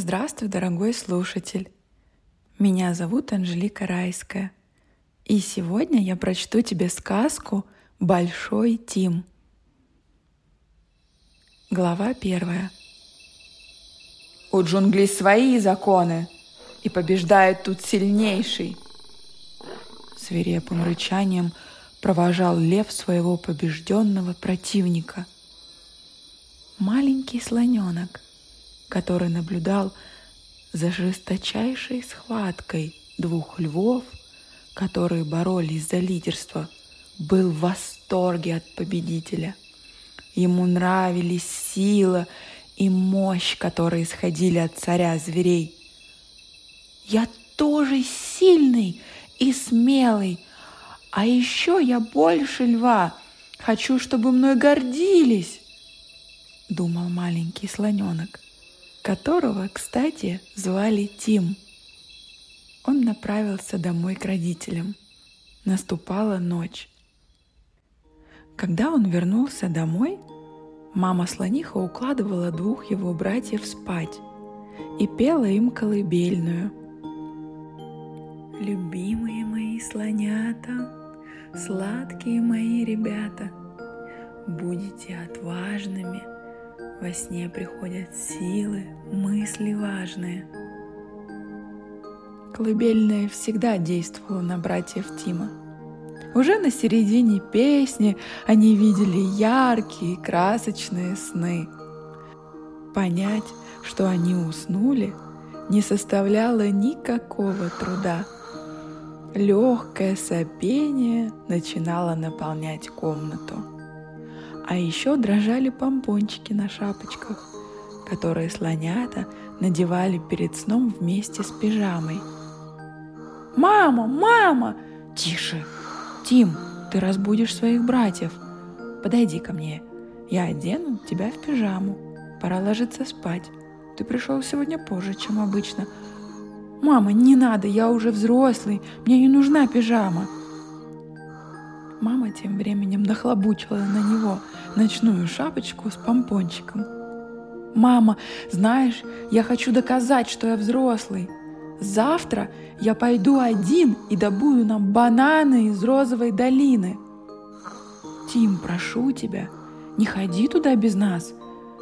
Здравствуй, дорогой слушатель. Меня зовут Анжелика Райская. И сегодня я прочту тебе сказку «Большой Тим». Глава первая. У джунглей свои законы, и побеждает тут сильнейший. Свирепым рычанием провожал лев своего побежденного противника. Маленький слоненок — который наблюдал за жесточайшей схваткой двух львов, которые боролись за лидерство, был в восторге от победителя. Ему нравились сила и мощь, которые исходили от царя зверей. «Я тоже сильный и смелый, а еще я больше льва. Хочу, чтобы мной гордились», — думал маленький слоненок которого, кстати, звали Тим. Он направился домой к родителям. Наступала ночь. Когда он вернулся домой, мама слониха укладывала двух его братьев спать и пела им колыбельную. Любимые мои слонята, сладкие мои ребята, будете отважными – во сне приходят силы, мысли важные. Колыбельная всегда действовала на братьев Тима. Уже на середине песни они видели яркие, красочные сны. Понять, что они уснули, не составляло никакого труда. Легкое сопение начинало наполнять комнату. А еще дрожали помпончики на шапочках, которые слонята надевали перед сном вместе с пижамой. «Мама! Мама!» «Тише! Тим, ты разбудишь своих братьев. Подойди ко мне. Я одену тебя в пижаму. Пора ложиться спать. Ты пришел сегодня позже, чем обычно. Мама, не надо, я уже взрослый. Мне не нужна пижама. Мама тем временем нахлобучила на него ночную шапочку с помпончиком. «Мама, знаешь, я хочу доказать, что я взрослый. Завтра я пойду один и добуду нам бананы из розовой долины. Тим, прошу тебя, не ходи туда без нас.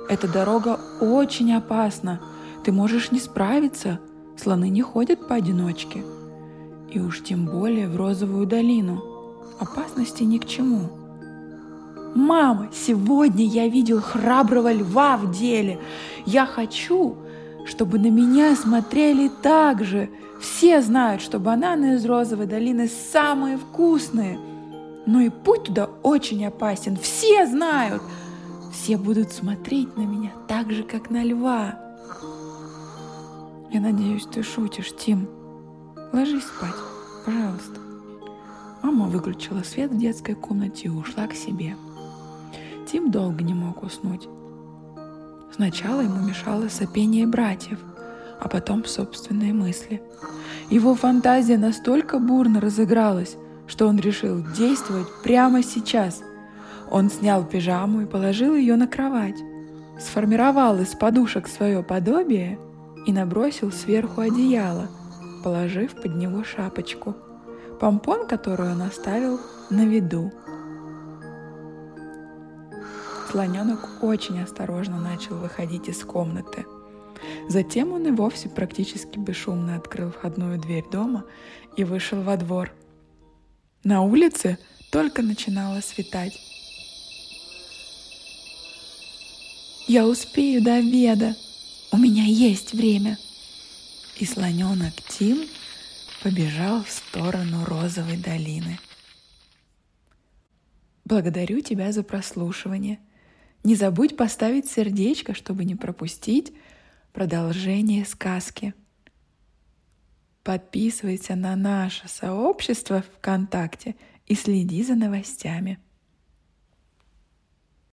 Эта дорога очень опасна. Ты можешь не справиться. Слоны не ходят поодиночке. И уж тем более в розовую долину опасности ни к чему. «Мама, сегодня я видел храброго льва в деле. Я хочу, чтобы на меня смотрели так же. Все знают, что бананы из розовой долины самые вкусные. Но и путь туда очень опасен. Все знают. Все будут смотреть на меня так же, как на льва. Я надеюсь, ты шутишь, Тим. Ложись спать, пожалуйста. Мама выключила свет в детской комнате и ушла к себе. Тим долго не мог уснуть. Сначала ему мешало сопение братьев, а потом собственные мысли. Его фантазия настолько бурно разыгралась, что он решил действовать прямо сейчас. Он снял пижаму и положил ее на кровать, сформировал из подушек свое подобие и набросил сверху одеяло, положив под него шапочку – помпон, который он оставил на виду. Слоненок очень осторожно начал выходить из комнаты. Затем он и вовсе практически бесшумно открыл входную дверь дома и вышел во двор. На улице только начинало светать. «Я успею до обеда! У меня есть время!» И слоненок Тим побежал в сторону розовой долины. Благодарю тебя за прослушивание. Не забудь поставить сердечко, чтобы не пропустить продолжение сказки. Подписывайся на наше сообщество ВКонтакте и следи за новостями.